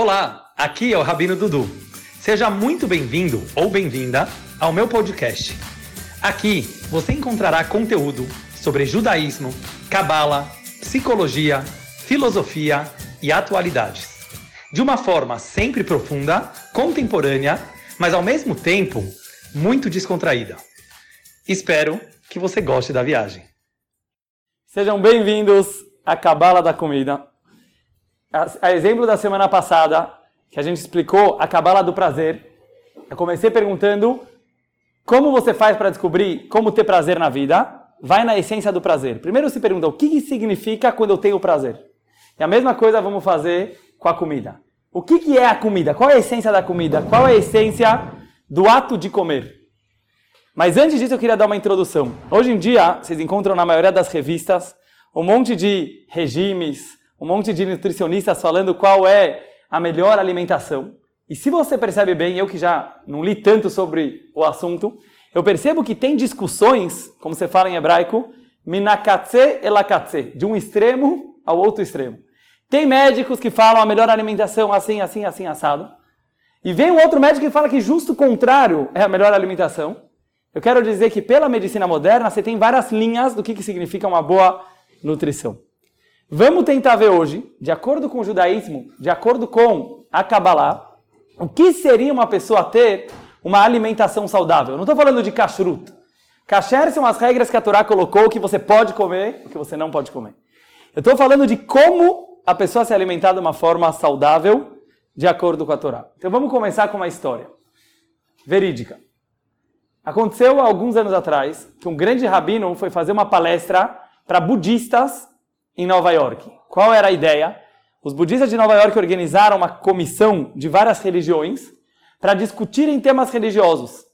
Olá, aqui é o Rabino Dudu. Seja muito bem-vindo ou bem-vinda ao meu podcast. Aqui você encontrará conteúdo sobre judaísmo, cabala, psicologia, filosofia e atualidades. De uma forma sempre profunda, contemporânea, mas ao mesmo tempo muito descontraída. Espero que você goste da viagem. Sejam bem-vindos à Cabala da Comida. A, a, exemplo da semana passada, que a gente explicou a Cabala do Prazer, eu comecei perguntando como você faz para descobrir como ter prazer na vida. Vai na essência do prazer. Primeiro se pergunta o que, que significa quando eu tenho prazer. E a mesma coisa vamos fazer com a comida. O que, que é a comida? Qual é a essência da comida? Qual é a essência do ato de comer? Mas antes disso eu queria dar uma introdução. Hoje em dia, vocês encontram na maioria das revistas um monte de regimes, um monte de nutricionistas falando qual é a melhor alimentação. E se você percebe bem, eu que já não li tanto sobre o assunto, eu percebo que tem discussões, como você fala em hebraico, minakatse elakatse, de um extremo ao outro extremo. Tem médicos que falam a melhor alimentação assim, assim, assim, assado. E vem um outro médico que fala que justo o contrário é a melhor alimentação. Eu quero dizer que pela medicina moderna você tem várias linhas do que, que significa uma boa nutrição. Vamos tentar ver hoje, de acordo com o judaísmo, de acordo com a Kabbalah, o que seria uma pessoa ter uma alimentação saudável. Eu não estou falando de kashrut. Kasher são as regras que a Torá colocou que você pode comer e que você não pode comer. Eu estou falando de como a pessoa se alimentar de uma forma saudável, de acordo com a Torá. Então vamos começar com uma história verídica. Aconteceu alguns anos atrás que um grande rabino foi fazer uma palestra para budistas em Nova York. Qual era a ideia? Os budistas de Nova York organizaram uma comissão de várias religiões para discutirem temas religiosos.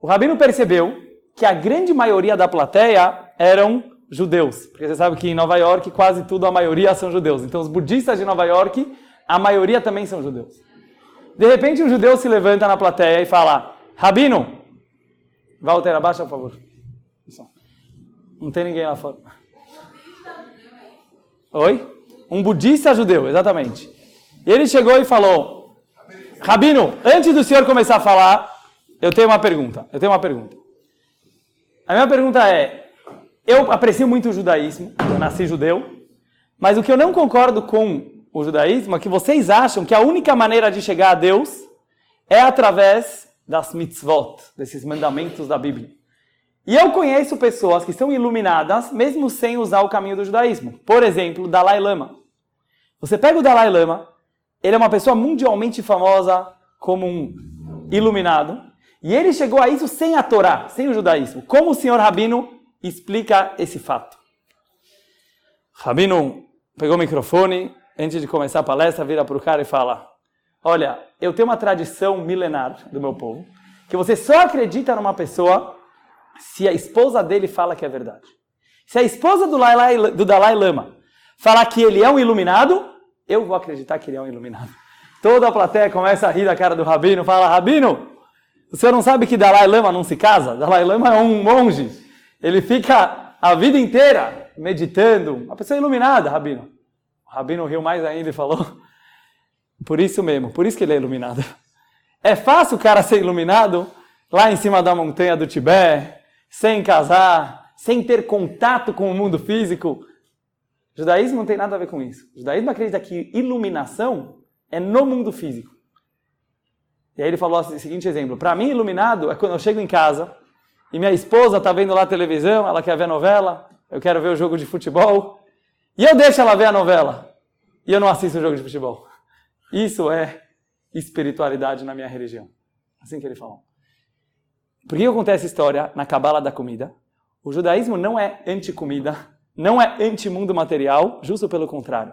O rabino percebeu que a grande maioria da plateia eram judeus. Porque você sabe que em Nova York quase tudo, a maioria são judeus. Então os budistas de Nova York, a maioria também são judeus. De repente um judeu se levanta na plateia e fala, Rabino, Walter, abaixa por favor. Não tem ninguém lá fora. Oi? Um budista judeu, exatamente. E ele chegou e falou, Rabino, antes do senhor começar a falar, eu tenho uma pergunta. Eu tenho uma pergunta. A minha pergunta é, eu aprecio muito o judaísmo, eu nasci judeu, mas o que eu não concordo com o judaísmo é que vocês acham que a única maneira de chegar a Deus é através das mitzvot, desses mandamentos da Bíblia. E eu conheço pessoas que são iluminadas mesmo sem usar o caminho do judaísmo. Por exemplo, Dalai Lama. Você pega o Dalai Lama, ele é uma pessoa mundialmente famosa como um iluminado, e ele chegou a isso sem a Torá, sem o judaísmo. Como o senhor Rabino explica esse fato. Rabino pegou o microfone, antes de começar a palestra, vira para o cara e fala: Olha, eu tenho uma tradição milenar do meu povo, que você só acredita numa pessoa se a esposa dele fala que é verdade. Se a esposa do Dalai, do Dalai Lama falar que ele é um iluminado, eu vou acreditar que ele é um iluminado. Toda a plateia começa a rir da cara do Rabino, fala: Rabino, senhor não sabe que Dalai Lama não se casa? Dalai Lama é um monge. Ele fica a vida inteira meditando. Uma pessoa iluminada, Rabino. O Rabino riu mais ainda e falou: Por isso mesmo, por isso que ele é iluminado. É fácil o cara ser iluminado lá em cima da montanha do Tibete, sem casar, sem ter contato com o mundo físico. O judaísmo não tem nada a ver com isso. O judaísmo acredita que iluminação é no mundo físico. E aí ele falou assim, o seguinte exemplo: para mim, iluminado é quando eu chego em casa, e minha esposa está vendo lá a televisão, ela quer ver a novela, eu quero ver o jogo de futebol, e eu deixo ela ver a novela, e eu não assisto o jogo de futebol. Isso é espiritualidade na minha religião. Assim que ele falou. Por que acontece essa história na cabala da comida? O judaísmo não é anti-comida, não é anti-mundo material, justo pelo contrário.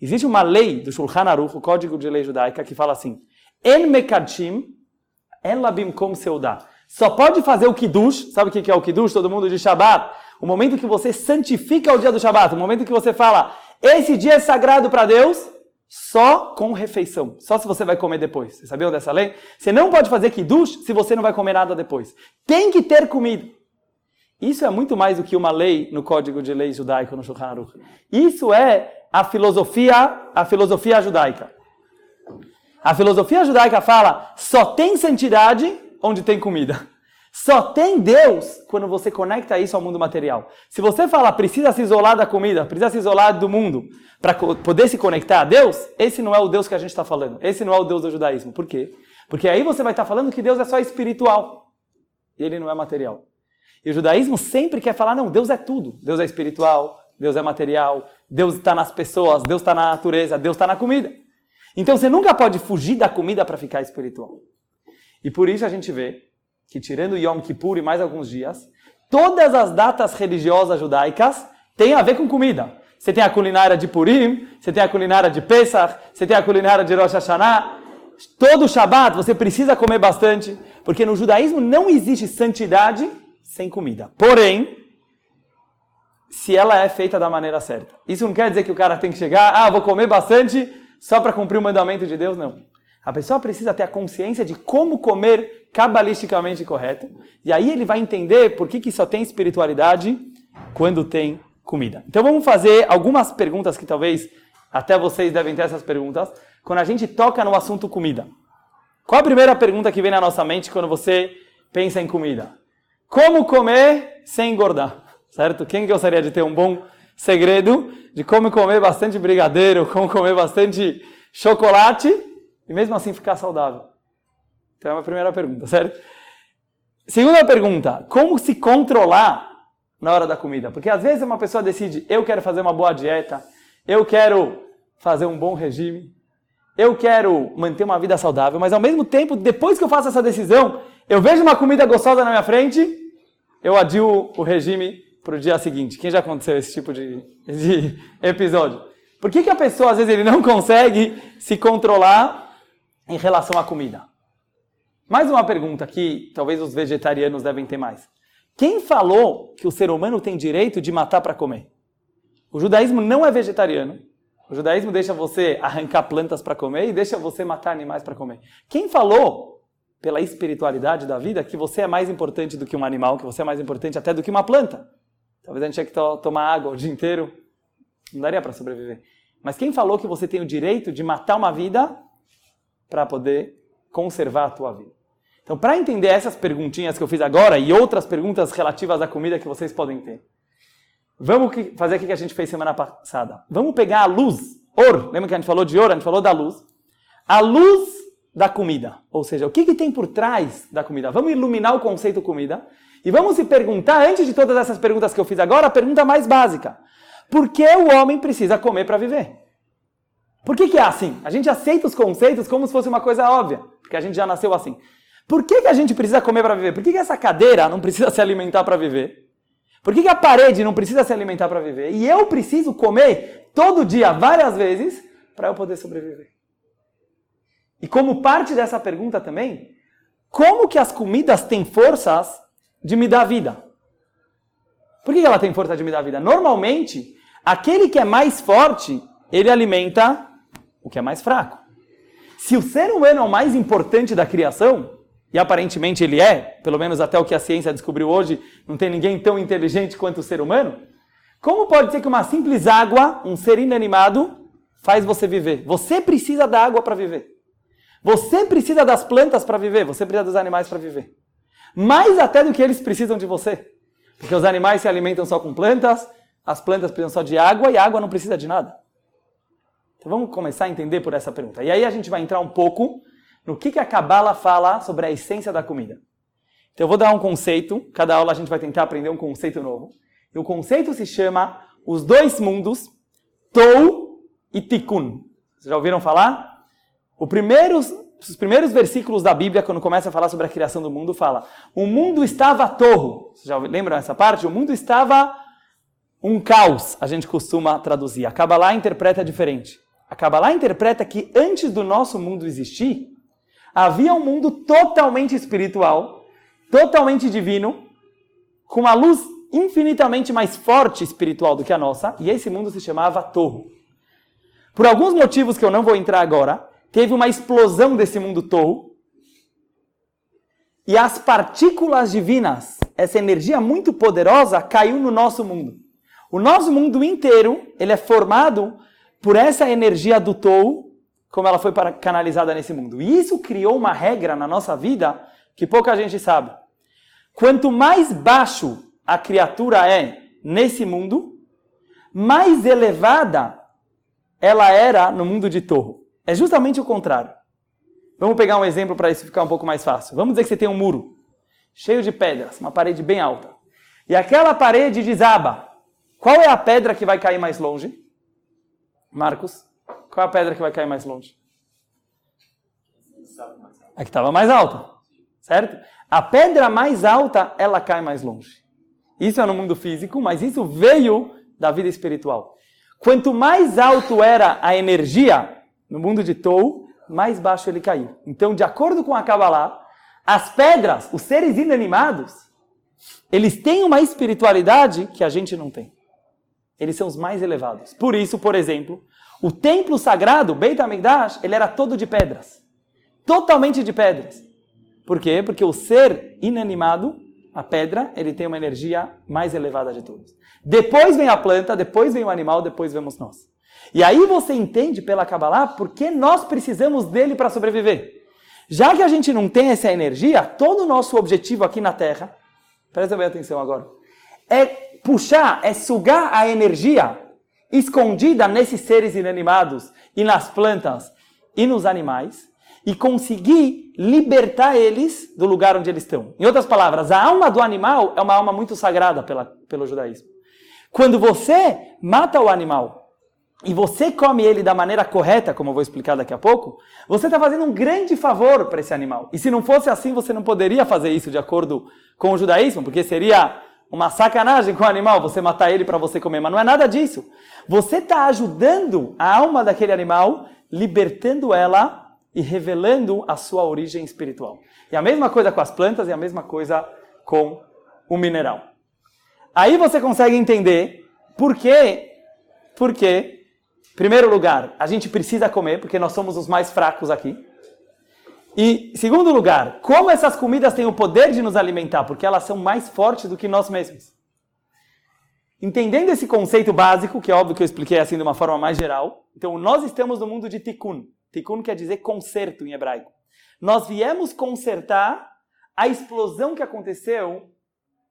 Existe uma lei do Shulchan Aruch, o Código de Lei Judaica, que fala assim: En mekadshim, en labim kom seudá. Só pode fazer o Kiddush, sabe o que é o Kiddush? Todo mundo de Shabat. O momento que você santifica o dia do Shabat, o momento que você fala, esse dia é sagrado para Deus, só com refeição. Só se você vai comer depois. Vocês sabiam dessa lei? Você não pode fazer Kiddush se você não vai comer nada depois. Tem que ter comida. Isso é muito mais do que uma lei no Código de Lei Judaico no Shulchan Aruch. Isso é a filosofia, a filosofia judaica. A filosofia judaica fala: só tem santidade onde tem comida. Só tem Deus quando você conecta isso ao mundo material. Se você fala precisa se isolar da comida, precisa se isolar do mundo para poder se conectar a Deus, esse não é o Deus que a gente está falando. Esse não é o Deus do judaísmo. Por quê? Porque aí você vai estar tá falando que Deus é só espiritual e ele não é material. E o judaísmo sempre quer falar: não, Deus é tudo. Deus é espiritual, Deus é material, Deus está nas pessoas, Deus está na natureza, Deus está na comida. Então você nunca pode fugir da comida para ficar espiritual. E por isso a gente vê que, tirando Yom Kippur e mais alguns dias, todas as datas religiosas judaicas têm a ver com comida. Você tem a culinária de Purim, você tem a culinária de Pesach, você tem a culinária de Rosh Hashanah. Todo Shabat você precisa comer bastante, porque no judaísmo não existe santidade sem comida. Porém, se ela é feita da maneira certa. Isso não quer dizer que o cara tem que chegar, ah, vou comer bastante só para cumprir o mandamento de Deus, não. A pessoa precisa ter a consciência de como comer cabalisticamente correto, e aí ele vai entender por que, que só tem espiritualidade quando tem comida. Então vamos fazer algumas perguntas que talvez até vocês devem ter essas perguntas, quando a gente toca no assunto comida. Qual a primeira pergunta que vem na nossa mente quando você pensa em comida? Como comer sem engordar? Certo? Quem gostaria de ter um bom segredo de como comer bastante brigadeiro, como comer bastante chocolate e mesmo assim ficar saudável? Então é a primeira pergunta, certo? Segunda pergunta, como se controlar na hora da comida? Porque às vezes uma pessoa decide, eu quero fazer uma boa dieta, eu quero fazer um bom regime, eu quero manter uma vida saudável, mas ao mesmo tempo, depois que eu faço essa decisão, eu vejo uma comida gostosa na minha frente, eu adio o regime para o dia seguinte. Quem já aconteceu esse tipo de, de episódio? Por que, que a pessoa, às vezes, ele não consegue se controlar em relação à comida? Mais uma pergunta que talvez os vegetarianos devem ter mais. Quem falou que o ser humano tem direito de matar para comer? O judaísmo não é vegetariano. O judaísmo deixa você arrancar plantas para comer e deixa você matar animais para comer. Quem falou, pela espiritualidade da vida, que você é mais importante do que um animal, que você é mais importante até do que uma planta? Talvez a gente tenha que to tomar água o dia inteiro. Não daria para sobreviver. Mas quem falou que você tem o direito de matar uma vida para poder conservar a tua vida? Então, para entender essas perguntinhas que eu fiz agora e outras perguntas relativas à comida que vocês podem ter, vamos fazer o que a gente fez semana passada. Vamos pegar a luz, ouro. Lembra que a gente falou de ouro? A gente falou da luz. A luz da comida. Ou seja, o que, que tem por trás da comida? Vamos iluminar o conceito comida e vamos se perguntar, antes de todas essas perguntas que eu fiz agora, a pergunta mais básica. Por que o homem precisa comer para viver? Por que, que é assim? A gente aceita os conceitos como se fosse uma coisa óbvia, porque a gente já nasceu assim. Por que, que a gente precisa comer para viver? Por que, que essa cadeira não precisa se alimentar para viver? Por que, que a parede não precisa se alimentar para viver? E eu preciso comer todo dia, várias vezes, para eu poder sobreviver. E como parte dessa pergunta também, como que as comidas têm forças de me dar vida? Por que ela tem força de me dar vida? Normalmente, aquele que é mais forte, ele alimenta o que é mais fraco. Se o ser humano é o mais importante da criação, e aparentemente ele é, pelo menos até o que a ciência descobriu hoje, não tem ninguém tão inteligente quanto o ser humano. Como pode ser que uma simples água, um ser inanimado, faz você viver? Você precisa da água para viver. Você precisa das plantas para viver. Você precisa dos animais para viver. Mais até do que eles precisam de você. Porque os animais se alimentam só com plantas, as plantas precisam só de água e a água não precisa de nada. Então vamos começar a entender por essa pergunta. E aí a gente vai entrar um pouco no que, que a Kabbalah fala sobre a essência da comida. Então eu vou dar um conceito, cada aula a gente vai tentar aprender um conceito novo. E o conceito se chama os dois mundos, Tou e Tikkun. Vocês já ouviram falar? Primeiro, os primeiros versículos da Bíblia, quando começa a falar sobre a criação do mundo, fala: O mundo estava torro. Vocês já lembram essa parte? O mundo estava um caos, a gente costuma traduzir. A Kabbalah interpreta diferente. A Kabbalah interpreta que antes do nosso mundo existir, havia um mundo totalmente espiritual, totalmente divino, com uma luz infinitamente mais forte espiritual do que a nossa, e esse mundo se chamava Torro. Por alguns motivos que eu não vou entrar agora, teve uma explosão desse mundo Torro, e as partículas divinas, essa energia muito poderosa, caiu no nosso mundo. O nosso mundo inteiro, ele é formado por essa energia do Torro, como ela foi canalizada nesse mundo. E isso criou uma regra na nossa vida que pouca gente sabe. Quanto mais baixo a criatura é nesse mundo, mais elevada ela era no mundo de Torro. É justamente o contrário. Vamos pegar um exemplo para isso ficar um pouco mais fácil. Vamos dizer que você tem um muro cheio de pedras, uma parede bem alta. E aquela parede desaba. Qual é a pedra que vai cair mais longe? Marcos, qual é a pedra que vai cair mais longe? A que estava mais alta, certo? A pedra mais alta, ela cai mais longe. Isso é no mundo físico, mas isso veio da vida espiritual. Quanto mais alto era a energia no mundo de Tou, mais baixo ele caiu. Então, de acordo com a Kabbalah, as pedras, os seres inanimados, eles têm uma espiritualidade que a gente não tem. Eles são os mais elevados. Por isso, por exemplo, o templo sagrado, Beit HaMikdash, ele era todo de pedras. Totalmente de pedras. Por quê? Porque o ser inanimado, a pedra, ele tem uma energia mais elevada de todos. Depois vem a planta, depois vem o animal, depois vemos nós. E aí você entende pela Kabbalah por que nós precisamos dele para sobreviver. Já que a gente não tem essa energia, todo o nosso objetivo aqui na Terra, presta bem atenção agora, é puxar, é sugar a energia escondida nesses seres inanimados e nas plantas e nos animais e conseguir libertar eles do lugar onde eles estão. Em outras palavras, a alma do animal é uma alma muito sagrada pela, pelo judaísmo. Quando você mata o animal e você come ele da maneira correta, como eu vou explicar daqui a pouco, você está fazendo um grande favor para esse animal. E se não fosse assim, você não poderia fazer isso de acordo com o judaísmo, porque seria uma sacanagem com o animal você matar ele para você comer. Mas não é nada disso. Você está ajudando a alma daquele animal, libertando ela e revelando a sua origem espiritual. E a mesma coisa com as plantas e a mesma coisa com o mineral. Aí você consegue entender por quê, por quê, primeiro lugar, a gente precisa comer, porque nós somos os mais fracos aqui. E, segundo lugar, como essas comidas têm o poder de nos alimentar, porque elas são mais fortes do que nós mesmos. Entendendo esse conceito básico, que é óbvio que eu expliquei assim de uma forma mais geral, então nós estamos no mundo de tikkun. Tikkun quer dizer conserto em hebraico. Nós viemos consertar a explosão que aconteceu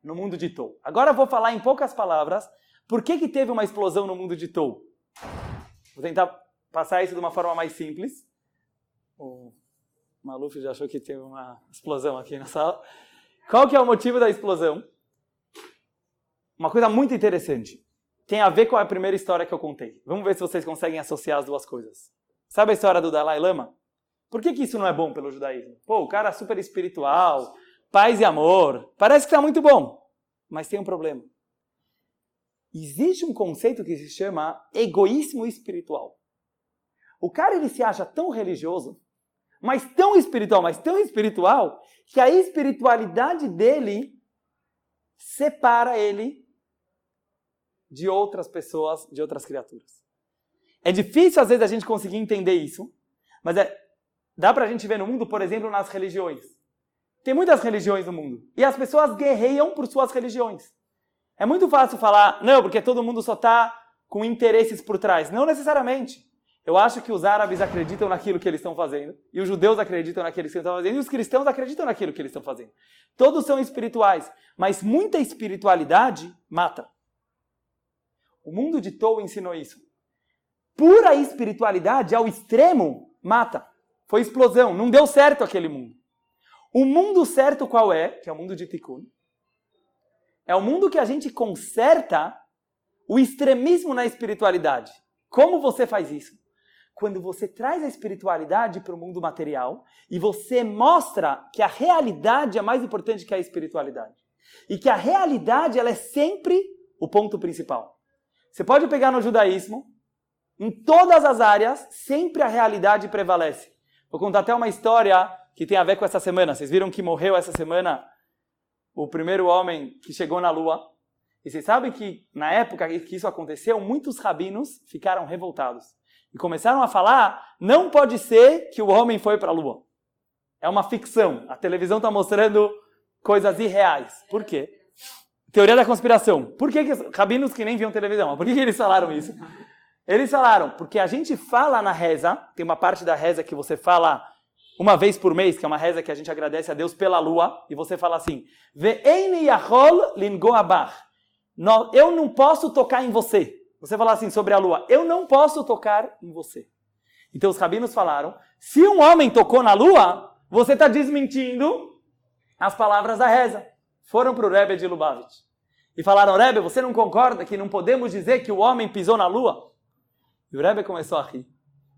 no mundo de Tou. Agora eu vou falar em poucas palavras por que, que teve uma explosão no mundo de Tou. Vou tentar passar isso de uma forma mais simples. Maluf já achou que teve uma explosão aqui na sala. Qual que é o motivo da explosão? Uma coisa muito interessante. Tem a ver com a primeira história que eu contei. Vamos ver se vocês conseguem associar as duas coisas. Sabe a história do Dalai Lama? Por que, que isso não é bom pelo judaísmo? Pô, o cara é super espiritual, paz e amor. Parece que está muito bom, mas tem um problema. Existe um conceito que se chama egoísmo espiritual. O cara ele se acha tão religioso, mas tão espiritual, mas tão espiritual, que a espiritualidade dele separa ele de outras pessoas, de outras criaturas. É difícil às vezes a gente conseguir entender isso, mas é, dá pra gente ver no mundo, por exemplo, nas religiões. Tem muitas religiões no mundo. E as pessoas guerreiam por suas religiões. É muito fácil falar, não, porque todo mundo só está com interesses por trás. Não necessariamente. Eu acho que os árabes acreditam naquilo que eles estão fazendo, e os judeus acreditam naquilo que eles estão fazendo, e os cristãos acreditam naquilo que eles estão fazendo. Todos são espirituais, mas muita espiritualidade mata. O mundo de Tou ensinou isso. Pura espiritualidade ao extremo mata. Foi explosão, não deu certo aquele mundo. O mundo certo qual é? Que é o mundo de Tikkun. É o mundo que a gente conserta o extremismo na espiritualidade. Como você faz isso? Quando você traz a espiritualidade para o mundo material e você mostra que a realidade é mais importante que a espiritualidade. E que a realidade ela é sempre o ponto principal. Você pode pegar no judaísmo, em todas as áreas, sempre a realidade prevalece. Vou contar até uma história que tem a ver com essa semana. Vocês viram que morreu essa semana o primeiro homem que chegou na Lua. E vocês sabem que na época que isso aconteceu, muitos rabinos ficaram revoltados e começaram a falar: não pode ser que o homem foi para a Lua. É uma ficção. A televisão está mostrando coisas irreais. Por quê? Teoria da conspiração. Por que, que rabinos que nem viam televisão? Por que, que eles falaram isso? Eles falaram, porque a gente fala na reza, tem uma parte da reza que você fala uma vez por mês, que é uma reza que a gente agradece a Deus pela lua, e você fala assim: Eu não posso tocar em você. Você fala assim sobre a lua: Eu não posso tocar em você. Então os rabinos falaram: se um homem tocou na lua, você está desmentindo as palavras da reza. Foram para o Rebbe de Lubavitch e falaram: Rebbe, você não concorda que não podemos dizer que o homem pisou na lua? E o Rebbe começou a rir.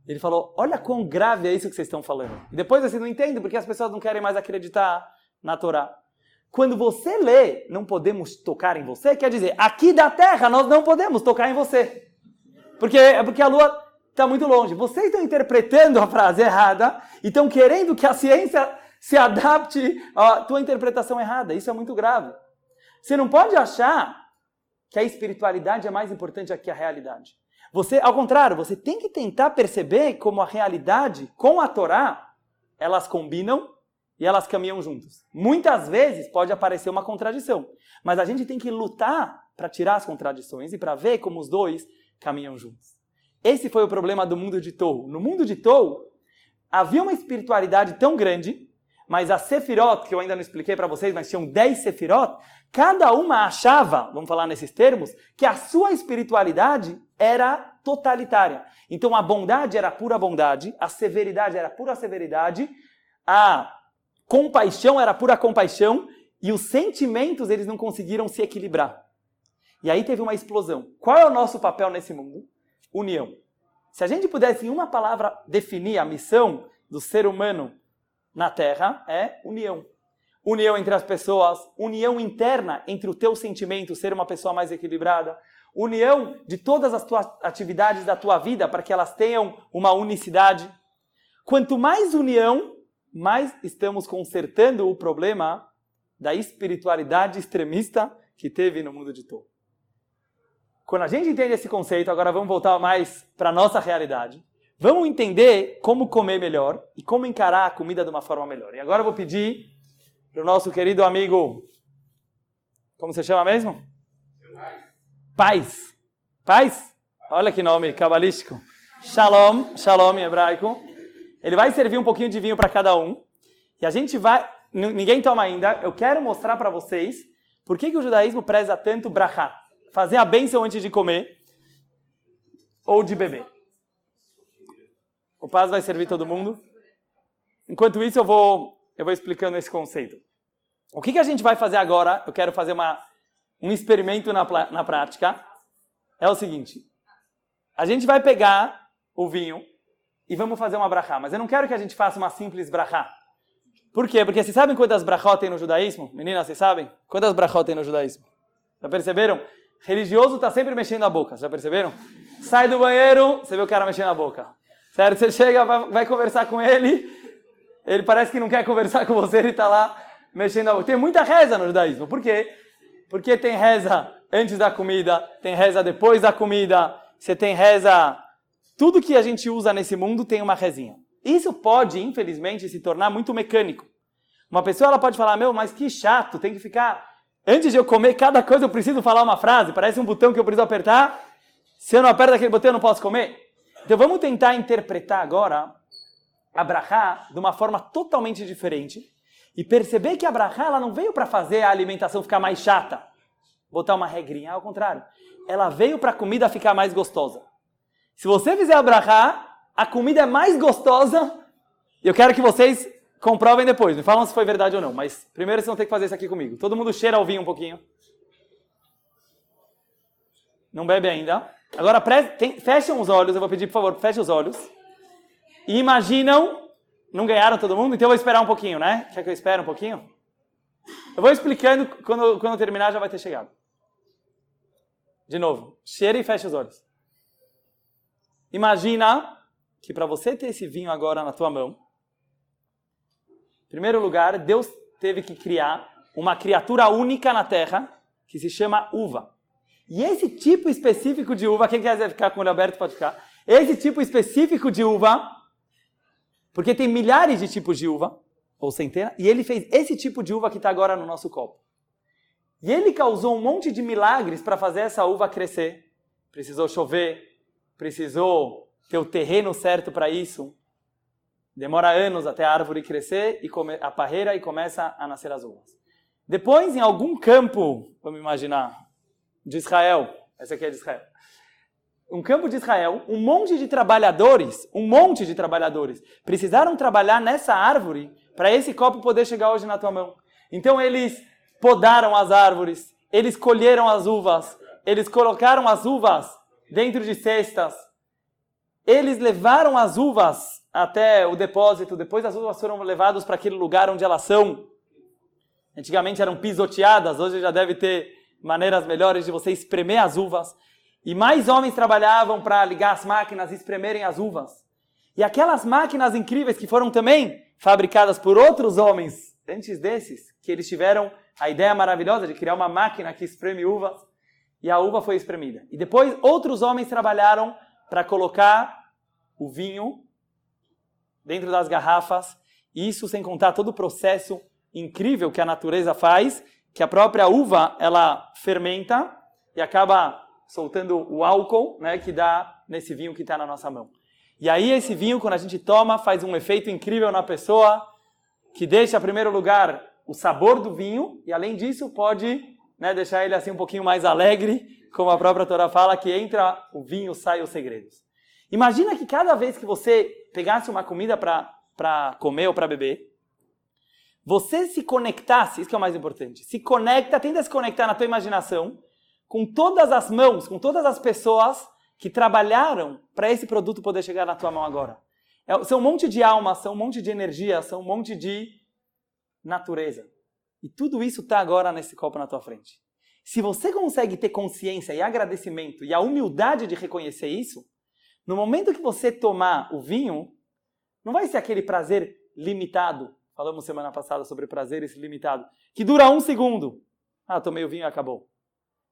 Ele falou: Olha quão grave é isso que vocês estão falando. E depois vocês não entendem porque as pessoas não querem mais acreditar na Torá. Quando você lê, não podemos tocar em você, quer dizer, aqui da terra nós não podemos tocar em você. Porque, é porque a lua está muito longe. Vocês estão interpretando a frase errada e estão querendo que a ciência se adapte à tua interpretação errada. Isso é muito grave. Você não pode achar que a espiritualidade é mais importante que a realidade. Você, ao contrário, você tem que tentar perceber como a realidade com a Torá, elas combinam e elas caminham juntos. Muitas vezes pode aparecer uma contradição, mas a gente tem que lutar para tirar as contradições e para ver como os dois caminham juntos. Esse foi o problema do mundo de Tou. No mundo de Tou, havia uma espiritualidade tão grande, mas a Sefirot, que eu ainda não expliquei para vocês, mas tinham 10 Sefirot, cada uma achava, vamos falar nesses termos, que a sua espiritualidade era totalitária. Então a bondade era pura bondade, a severidade era pura severidade, a compaixão era pura compaixão e os sentimentos eles não conseguiram se equilibrar. E aí teve uma explosão. Qual é o nosso papel nesse mundo? União. Se a gente pudesse em uma palavra definir a missão do ser humano na Terra, é união. União entre as pessoas, união interna entre o teu sentimento, ser uma pessoa mais equilibrada, união de todas as tuas atividades da tua vida para que elas tenham uma unicidade. Quanto mais união, mais estamos consertando o problema da espiritualidade extremista que teve no mundo de Tô. Quando a gente entende esse conceito, agora vamos voltar mais para a nossa realidade. Vamos entender como comer melhor e como encarar a comida de uma forma melhor. E agora eu vou pedir para o nosso querido amigo, como você chama mesmo? Paz. Paz? Olha que nome cabalístico. Shalom, shalom em hebraico. Ele vai servir um pouquinho de vinho para cada um. E a gente vai. Ninguém toma ainda. Eu quero mostrar para vocês por que, que o judaísmo preza tanto brachá. Fazer a bênção antes de comer ou de beber. O paz vai servir todo mundo. Enquanto isso, eu vou, eu vou explicando esse conceito. O que, que a gente vai fazer agora? Eu quero fazer uma um experimento na, na prática é o seguinte: a gente vai pegar o vinho e vamos fazer uma brachá, mas eu não quero que a gente faça uma simples brachá. Por quê? Porque vocês sabem quantas brachot tem no judaísmo? Meninas, vocês sabem? Quantas brachot tem no judaísmo? Já perceberam? Religioso está sempre mexendo a boca, já perceberam? Sai do banheiro, você vê o cara mexendo a boca. Certo? Você chega, vai conversar com ele, ele parece que não quer conversar com você, ele está lá mexendo a boca. Tem muita reza no judaísmo. Por quê? Porque tem reza antes da comida, tem reza depois da comida, você tem reza. Tudo que a gente usa nesse mundo tem uma rezinha. Isso pode, infelizmente, se tornar muito mecânico. Uma pessoa ela pode falar: Meu, mas que chato, tem que ficar. Antes de eu comer cada coisa, eu preciso falar uma frase, parece um botão que eu preciso apertar. Se eu não aperto aquele botão, eu não posso comer. Então vamos tentar interpretar agora a brachá de uma forma totalmente diferente e perceber que a brachá ela não veio para fazer a alimentação ficar mais chata, botar uma regrinha, ao contrário. Ela veio para a comida ficar mais gostosa. Se você fizer a a comida é mais gostosa. Eu quero que vocês comprovem depois. Me falam se foi verdade ou não. Mas primeiro vocês vão ter que fazer isso aqui comigo. Todo mundo cheira ao vinho um pouquinho. Não bebe ainda. Agora fechem os olhos. Eu vou pedir, por favor, fechem os olhos. E imaginam não ganharam todo mundo? Então eu vou esperar um pouquinho, né? Quer que eu espere um pouquinho? Eu vou explicando, quando, quando terminar já vai ter chegado. De novo, cheira e fecha os olhos. Imagina que para você ter esse vinho agora na tua mão, em primeiro lugar, Deus teve que criar uma criatura única na terra que se chama uva. E esse tipo específico de uva, quem quer ficar com o olho aberto pode ficar. Esse tipo específico de uva porque tem milhares de tipos de uva, ou centenas, e ele fez esse tipo de uva que está agora no nosso copo. E ele causou um monte de milagres para fazer essa uva crescer. Precisou chover, precisou ter o terreno certo para isso. Demora anos até a árvore crescer e a parreira e começa a nascer as uvas. Depois, em algum campo, vamos imaginar, de Israel, essa aqui é de Israel, um campo de Israel, um monte de trabalhadores, um monte de trabalhadores, precisaram trabalhar nessa árvore para esse copo poder chegar hoje na tua mão. Então eles podaram as árvores, eles colheram as uvas, eles colocaram as uvas dentro de cestas, eles levaram as uvas até o depósito, depois as uvas foram levadas para aquele lugar onde elas são. Antigamente eram pisoteadas, hoje já deve ter maneiras melhores de você espremer as uvas. E mais homens trabalhavam para ligar as máquinas e espremerem as uvas. E aquelas máquinas incríveis que foram também fabricadas por outros homens antes desses, que eles tiveram a ideia maravilhosa de criar uma máquina que espreme uvas, e a uva foi espremida. E depois outros homens trabalharam para colocar o vinho dentro das garrafas, isso sem contar todo o processo incrível que a natureza faz, que a própria uva ela fermenta e acaba soltando o álcool, né, que dá nesse vinho que está na nossa mão. E aí esse vinho, quando a gente toma, faz um efeito incrível na pessoa, que deixa, em primeiro lugar, o sabor do vinho, e além disso pode né, deixar ele assim um pouquinho mais alegre, como a própria Torá fala, que entra o vinho, sai os segredos. Imagina que cada vez que você pegasse uma comida para comer ou para beber, você se conectasse, isso que é o mais importante, se conecta, tenta se conectar na tua imaginação com todas as mãos, com todas as pessoas que trabalharam para esse produto poder chegar na tua mão agora. É, são um monte de alma, são um monte de energia, são um monte de natureza. E tudo isso está agora nesse copo na tua frente. Se você consegue ter consciência e agradecimento e a humildade de reconhecer isso, no momento que você tomar o vinho, não vai ser aquele prazer limitado. Falamos semana passada sobre prazeres limitados, que dura um segundo. Ah, tomei o vinho e acabou.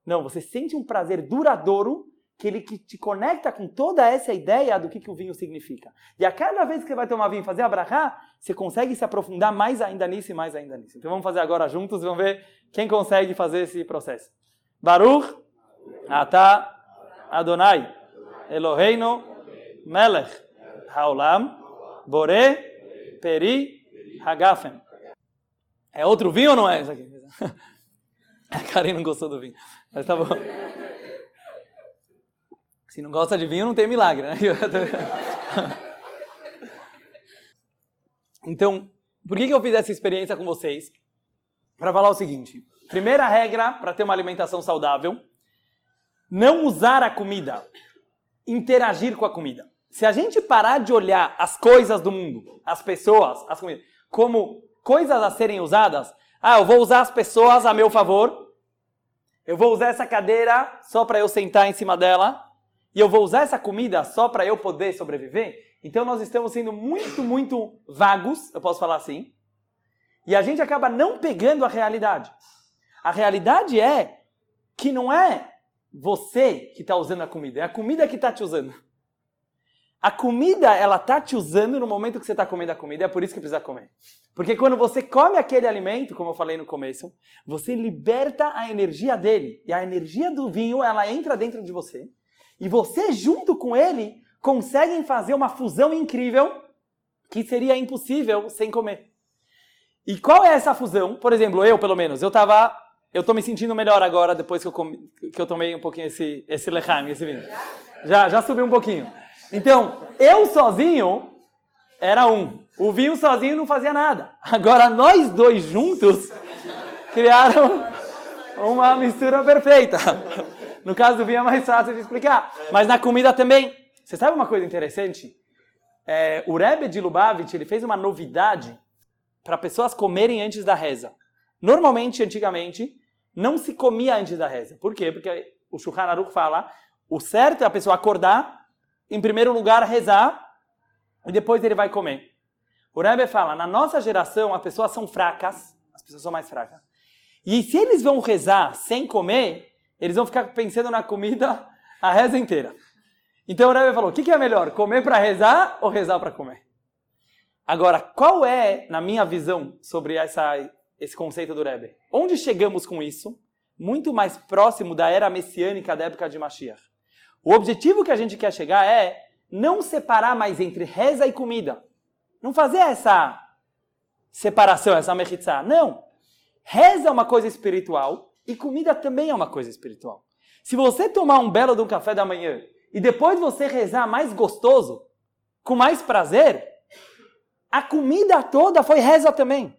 Não, você sente um prazer duradouro que ele que te conecta com toda essa ideia do que, que o vinho significa. E a cada vez que você vai tomar vinho e fazer abrahá, você consegue se aprofundar mais ainda nisso e mais ainda nisso. Então vamos fazer agora juntos e vamos ver quem consegue fazer esse processo. Baruch, Ata, Adonai, Eloheinu, Melech, Haolam, Bore, Peri, Hagafem. É outro vinho ou não é isso aqui? A Karen não gostou do vinho. Mas tá bom. Se não gosta de vinho, não tem milagre, né? Então, por que, que eu fiz essa experiência com vocês? Para falar o seguinte: primeira regra para ter uma alimentação saudável, não usar a comida, interagir com a comida. Se a gente parar de olhar as coisas do mundo, as pessoas, as comidas, como coisas a serem usadas, ah, eu vou usar as pessoas a meu favor, eu vou usar essa cadeira só para eu sentar em cima dela. E eu vou usar essa comida só para eu poder sobreviver. Então nós estamos sendo muito, muito vagos, eu posso falar assim. E a gente acaba não pegando a realidade. A realidade é que não é você que está usando a comida, é a comida que está te usando. A comida, ela tá te usando no momento que você está comendo a comida, é por isso que precisa comer. Porque quando você come aquele alimento, como eu falei no começo, você liberta a energia dele. E a energia do vinho, ela entra dentro de você. E você, junto com ele, conseguem fazer uma fusão incrível que seria impossível sem comer. E qual é essa fusão? Por exemplo, eu, pelo menos, eu tava... Eu tô me sentindo melhor agora, depois que eu, comi, que eu tomei um pouquinho esse, esse lechaim, esse vinho. Já, já subi um pouquinho. Então, eu sozinho era um. O vinho sozinho não fazia nada. Agora, nós dois juntos criaram uma mistura perfeita. No caso do vinho é mais fácil de explicar. Mas na comida também. Você sabe uma coisa interessante? É, o Rebbe de Lubavitch ele fez uma novidade para pessoas comerem antes da reza. Normalmente, antigamente, não se comia antes da reza. Por quê? Porque o Shulchan Aruch fala o certo é a pessoa acordar em primeiro lugar, rezar e depois ele vai comer. O Rebbe fala, na nossa geração as pessoas são fracas, as pessoas são mais fracas. E se eles vão rezar sem comer, eles vão ficar pensando na comida a reza inteira. Então o Rebbe falou, o que, é melhor, comer para rezar ou rezar para comer? Agora, qual é, na minha visão, sobre essa, esse conceito do Rebbe? Onde chegamos com isso? Muito mais próximo da era messiânica da época de Mashiach. O objetivo que a gente quer chegar é não separar mais entre reza e comida. Não fazer essa separação, essa mechitzá. Não. Reza é uma coisa espiritual e comida também é uma coisa espiritual. Se você tomar um belo de um café da manhã e depois você rezar mais gostoso, com mais prazer, a comida toda foi reza também.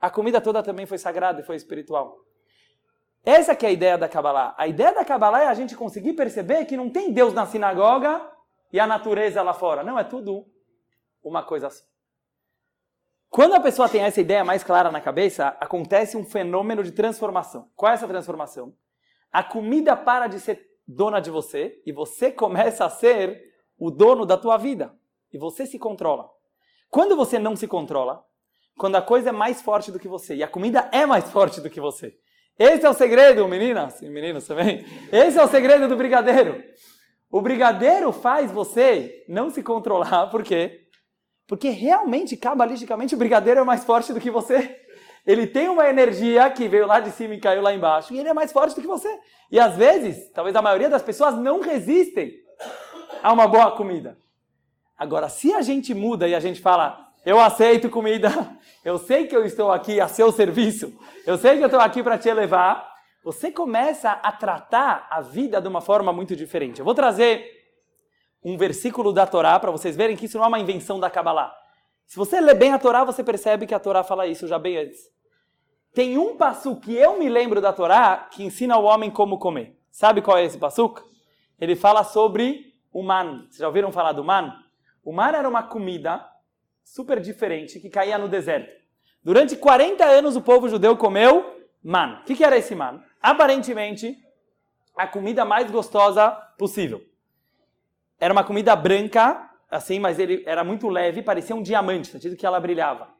A comida toda também foi sagrada e foi espiritual. Essa que é a ideia da Kabbalah. A ideia da Kabbalah é a gente conseguir perceber que não tem Deus na sinagoga e a natureza lá fora. Não, é tudo uma coisa só. Quando a pessoa tem essa ideia mais clara na cabeça, acontece um fenômeno de transformação. Qual é essa transformação? A comida para de ser dona de você e você começa a ser o dono da tua vida. E você se controla. Quando você não se controla, quando a coisa é mais forte do que você e a comida é mais forte do que você. Esse é o segredo, meninas e meninos também. Esse é o segredo do brigadeiro. O brigadeiro faz você não se controlar, por quê? Porque realmente, cabalisticamente, o brigadeiro é mais forte do que você. Ele tem uma energia que veio lá de cima e caiu lá embaixo, e ele é mais forte do que você. E às vezes, talvez a maioria das pessoas não resistem a uma boa comida. Agora, se a gente muda e a gente fala, eu aceito comida, eu sei que eu estou aqui a seu serviço, eu sei que eu estou aqui para te elevar, você começa a tratar a vida de uma forma muito diferente. Eu vou trazer um versículo da Torá para vocês verem que isso não é uma invenção da Kabbalah. Se você lê bem a Torá, você percebe que a Torá fala isso já bem antes. Tem um passo que eu me lembro da Torá que ensina o homem como comer. Sabe qual é esse passuco? Ele fala sobre o man. Vocês já ouviram falar do man? O man era uma comida super diferente que caía no deserto. Durante 40 anos o povo judeu comeu man. O que, que era esse man? Aparentemente, a comida mais gostosa possível. Era uma comida branca, assim, mas ele era muito leve, parecia um diamante, sentido que ela brilhava.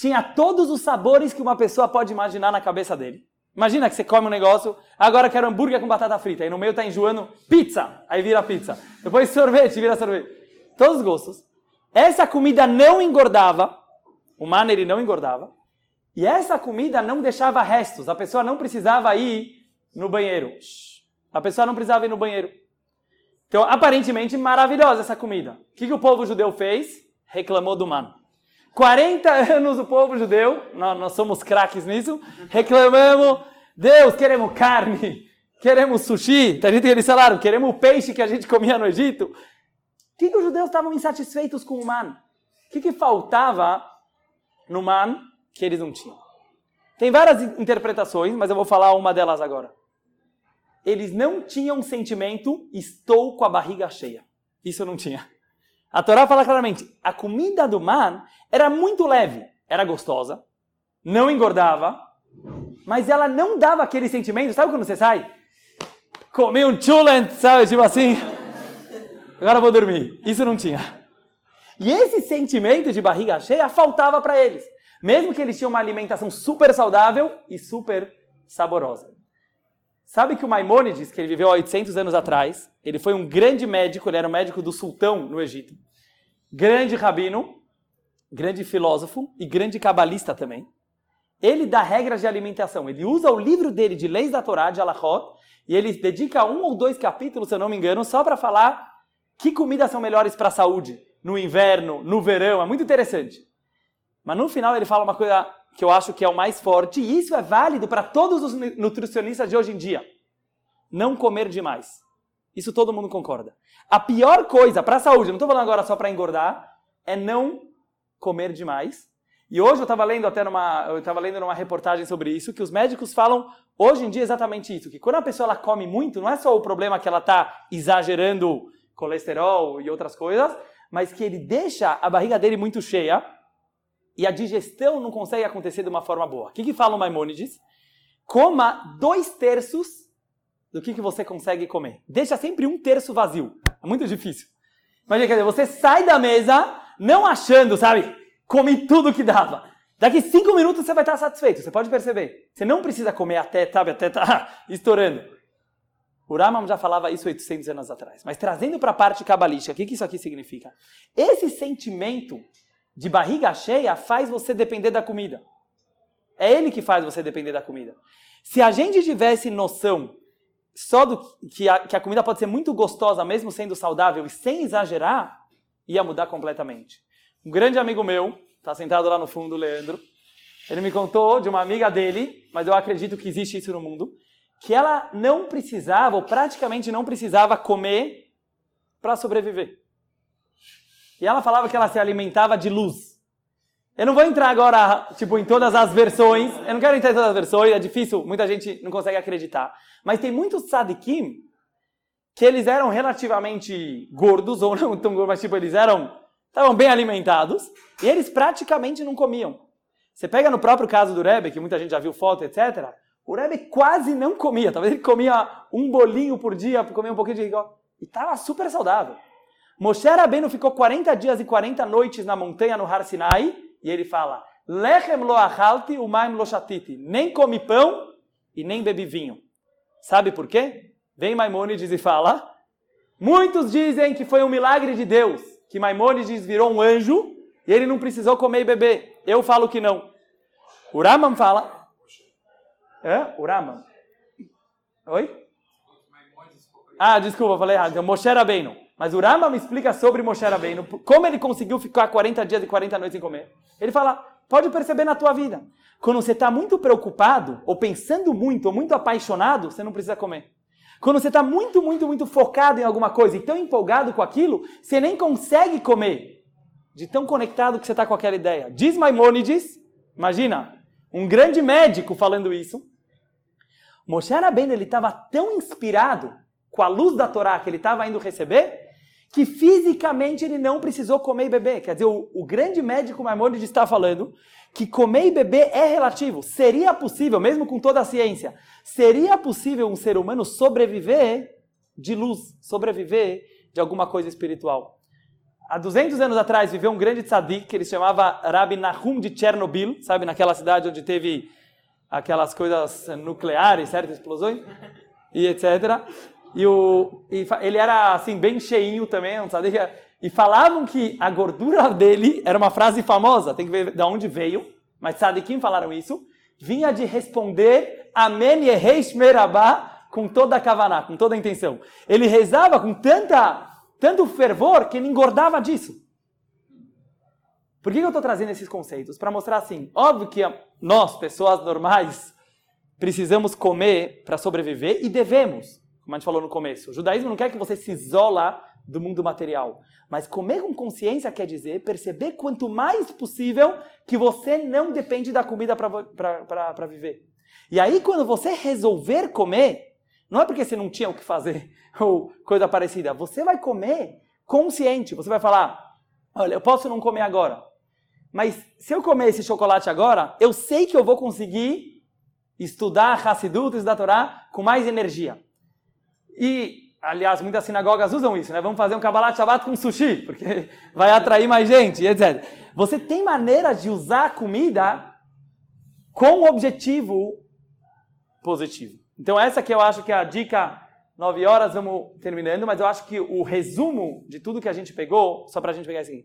Tinha todos os sabores que uma pessoa pode imaginar na cabeça dele. Imagina que você come um negócio, agora quero hambúrguer com batata frita, aí no meio tá enjoando pizza, aí vira pizza. Depois sorvete, vira sorvete. Todos os gostos. Essa comida não engordava, o man ele não engordava, e essa comida não deixava restos, a pessoa não precisava ir no banheiro. A pessoa não precisava ir no banheiro. Então, aparentemente maravilhosa essa comida. O que, que o povo judeu fez? Reclamou do man. 40 anos o povo judeu, nós, nós somos craques nisso, reclamamos, Deus, queremos carne, queremos sushi, tem gente que eles falaram, queremos o peixe que a gente comia no Egito. O que, que os judeus estavam insatisfeitos com o man? O que, que faltava no man que eles não tinham? Tem várias interpretações, mas eu vou falar uma delas agora eles não tinham sentimento, estou com a barriga cheia. Isso não tinha. A Torá fala claramente, a comida do man era muito leve, era gostosa, não engordava, mas ela não dava aquele sentimento, sabe quando você sai? Comi um chulent, sabe, tipo assim, agora vou dormir. Isso não tinha. E esse sentimento de barriga cheia faltava para eles, mesmo que eles tinham uma alimentação super saudável e super saborosa. Sabe que o Maimônides, que ele viveu há 800 anos atrás, ele foi um grande médico, ele era o médico do sultão no Egito. Grande rabino, grande filósofo e grande cabalista também. Ele dá regras de alimentação. Ele usa o livro dele de leis da Torá, de Alachot, e ele dedica um ou dois capítulos, se eu não me engano, só para falar que comidas são melhores para a saúde no inverno, no verão. É muito interessante. Mas no final ele fala uma coisa que eu acho que é o mais forte, e isso é válido para todos os nutricionistas de hoje em dia. Não comer demais. Isso todo mundo concorda. A pior coisa para a saúde, não estou falando agora só para engordar, é não comer demais. E hoje eu estava lendo até numa, eu estava lendo numa reportagem sobre isso, que os médicos falam hoje em dia exatamente isso, que quando a pessoa ela come muito, não é só o problema que ela está exagerando colesterol e outras coisas, mas que ele deixa a barriga dele muito cheia, e a digestão não consegue acontecer de uma forma boa. O que, que fala o Maimônides? Coma dois terços do que, que você consegue comer. Deixa sempre um terço vazio. É muito difícil. Imagina, quer dizer, você sai da mesa não achando, sabe, comi tudo que dava. Daqui cinco minutos você vai estar satisfeito, você pode perceber. Você não precisa comer até, sabe, até tá estourando. O Ramam já falava isso 800 anos atrás. Mas trazendo para a parte cabalística, o que, que isso aqui significa? Esse sentimento de barriga cheia faz você depender da comida. É ele que faz você depender da comida. Se a gente tivesse noção só do que a, que a comida pode ser muito gostosa, mesmo sendo saudável e sem exagerar, ia mudar completamente. Um grande amigo meu, está sentado lá no fundo, Leandro, ele me contou de uma amiga dele, mas eu acredito que existe isso no mundo, que ela não precisava, ou praticamente não precisava comer para sobreviver. E ela falava que ela se alimentava de luz. Eu não vou entrar agora, tipo, em todas as versões. Eu não quero entrar em todas as versões, é difícil, muita gente não consegue acreditar. Mas tem muitos tzadikim que eles eram relativamente gordos, ou não tão gordos, mas tipo, eles eram, estavam bem alimentados, e eles praticamente não comiam. Você pega no próprio caso do Rebbe, que muita gente já viu foto, etc., o Rebbe quase não comia. Talvez ele comia um bolinho por dia, comia um pouquinho de. E estava super saudável. Moshe Rabbeinu ficou 40 dias e 40 noites na montanha no Har Sinai, e ele fala, Lechem lo achalti umaim lo shatiti. Nem come pão e nem bebi vinho. Sabe por quê? Vem Maimônides e fala, muitos dizem que foi um milagre de Deus, que Maimônides virou um anjo e ele não precisou comer e beber. Eu falo que não. O Raman fala... É? O Raman? Oi? Ah, desculpa, falei errado. Então, Moshe Rabbeinu. Mas o Rama me explica sobre Moshe Rabbeinu, como ele conseguiu ficar 40 dias e 40 noites sem comer. Ele fala, pode perceber na tua vida. Quando você está muito preocupado, ou pensando muito, ou muito apaixonado, você não precisa comer. Quando você está muito, muito, muito focado em alguma coisa e tão empolgado com aquilo, você nem consegue comer. De tão conectado que você está com aquela ideia. Diz Maimônides, imagina, um grande médico falando isso. Moshe Rabbeinu, ele estava tão inspirado com a luz da Torá que ele estava indo receber, que fisicamente ele não precisou comer e beber. Quer dizer, o, o grande médico Maimonides está falando que comer e beber é relativo. Seria possível, mesmo com toda a ciência, seria possível um ser humano sobreviver de luz, sobreviver de alguma coisa espiritual. Há 200 anos atrás viveu um grande tzadik que ele chamava Rabbi Nahum de Chernobyl, sabe, naquela cidade onde teve aquelas coisas nucleares, certas explosões e etc. E, o, e ele era assim bem cheinho também, não sabe? E falavam que a gordura dele era uma frase famosa, tem que ver de onde veio, mas sabe quem falaram isso? Vinha de responder Amém Yehesh Merabá com toda a kavaná, com toda a intenção. Ele rezava com tanta, tanto fervor que ele engordava disso. Por que eu estou trazendo esses conceitos? Para mostrar assim, óbvio que nós, pessoas normais, precisamos comer para sobreviver e devemos como a gente falou no começo. O judaísmo não quer que você se isola do mundo material. Mas comer com consciência quer dizer perceber quanto mais possível que você não depende da comida para viver. E aí, quando você resolver comer, não é porque você não tinha o que fazer ou coisa parecida. Você vai comer consciente. Você vai falar: olha, eu posso não comer agora. Mas se eu comer esse chocolate agora, eu sei que eu vou conseguir estudar Hassidut, estudar Torá com mais energia. E, aliás, muitas sinagogas usam isso, né? Vamos fazer um Kabbalah Shabbat com sushi, porque vai atrair mais gente, etc. Você tem maneiras de usar a comida com objetivo positivo. Então essa que eu acho que é a dica, nove horas, vamos terminando, mas eu acho que o resumo de tudo que a gente pegou, só para a gente pegar assim,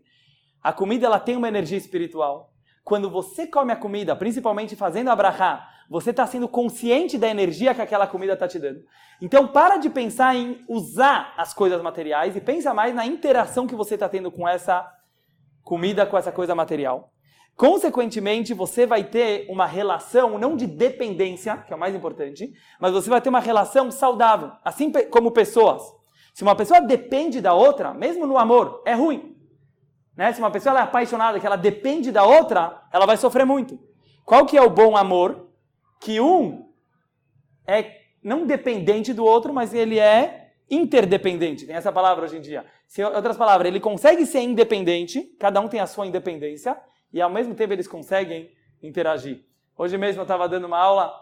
a comida ela tem uma energia espiritual. Quando você come a comida, principalmente fazendo a brachá, você está sendo consciente da energia que aquela comida está te dando. Então, para de pensar em usar as coisas materiais e pensa mais na interação que você está tendo com essa comida, com essa coisa material. Consequentemente, você vai ter uma relação não de dependência, que é o mais importante, mas você vai ter uma relação saudável, assim como pessoas. Se uma pessoa depende da outra, mesmo no amor, é ruim. Né? Se uma pessoa é apaixonada, que ela depende da outra, ela vai sofrer muito. Qual que é o bom amor? Que um é não dependente do outro, mas ele é interdependente. Tem essa palavra hoje em dia. Se, outras palavras, ele consegue ser independente, cada um tem a sua independência, e ao mesmo tempo eles conseguem interagir. Hoje mesmo eu estava dando uma aula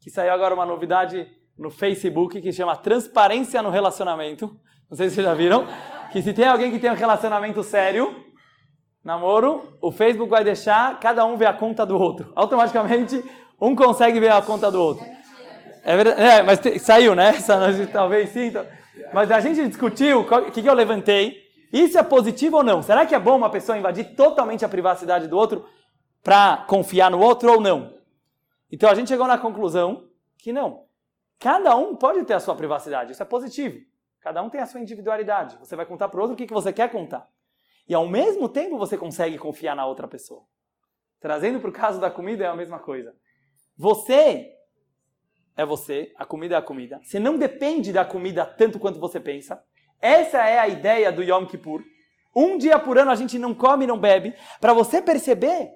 que saiu agora uma novidade no Facebook que chama Transparência no Relacionamento. Não sei se vocês já viram. Que se tem alguém que tem um relacionamento sério, namoro, o Facebook vai deixar cada um ver a conta do outro. Automaticamente um consegue ver a conta do outro. É verdade, é, mas te, saiu, né? talvez sim. Então. Mas a gente discutiu o que, que eu levantei. Isso é positivo ou não? Será que é bom uma pessoa invadir totalmente a privacidade do outro para confiar no outro ou não? Então a gente chegou na conclusão que não. Cada um pode ter a sua privacidade, isso é positivo. Cada um tem a sua individualidade. Você vai contar para o outro o que você quer contar. E ao mesmo tempo você consegue confiar na outra pessoa. Trazendo para o caso da comida é a mesma coisa. Você é você, a comida é a comida. Você não depende da comida tanto quanto você pensa. Essa é a ideia do Yom Kippur. Um dia por ano a gente não come e não bebe, para você perceber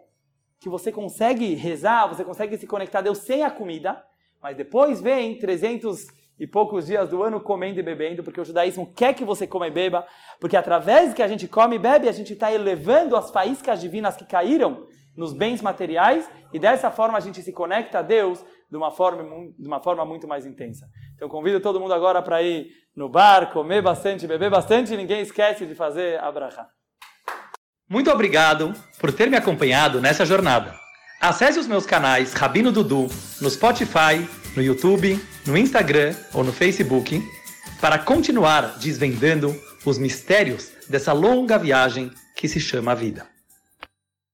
que você consegue rezar, você consegue se conectar a Deus sem a comida, mas depois vem 300 e poucos dias do ano comendo e bebendo, porque o judaísmo quer que você coma e beba, porque através que a gente come e bebe, a gente está elevando as faíscas divinas que caíram nos bens materiais, e dessa forma a gente se conecta a Deus de uma forma, de uma forma muito mais intensa. Então convido todo mundo agora para ir no bar, comer bastante, beber bastante, e ninguém esquece de fazer a brachá. Muito obrigado por ter me acompanhado nessa jornada. Acesse os meus canais Rabino Dudu no Spotify, no YouTube, no Instagram ou no Facebook para continuar desvendando os mistérios dessa longa viagem que se chama vida.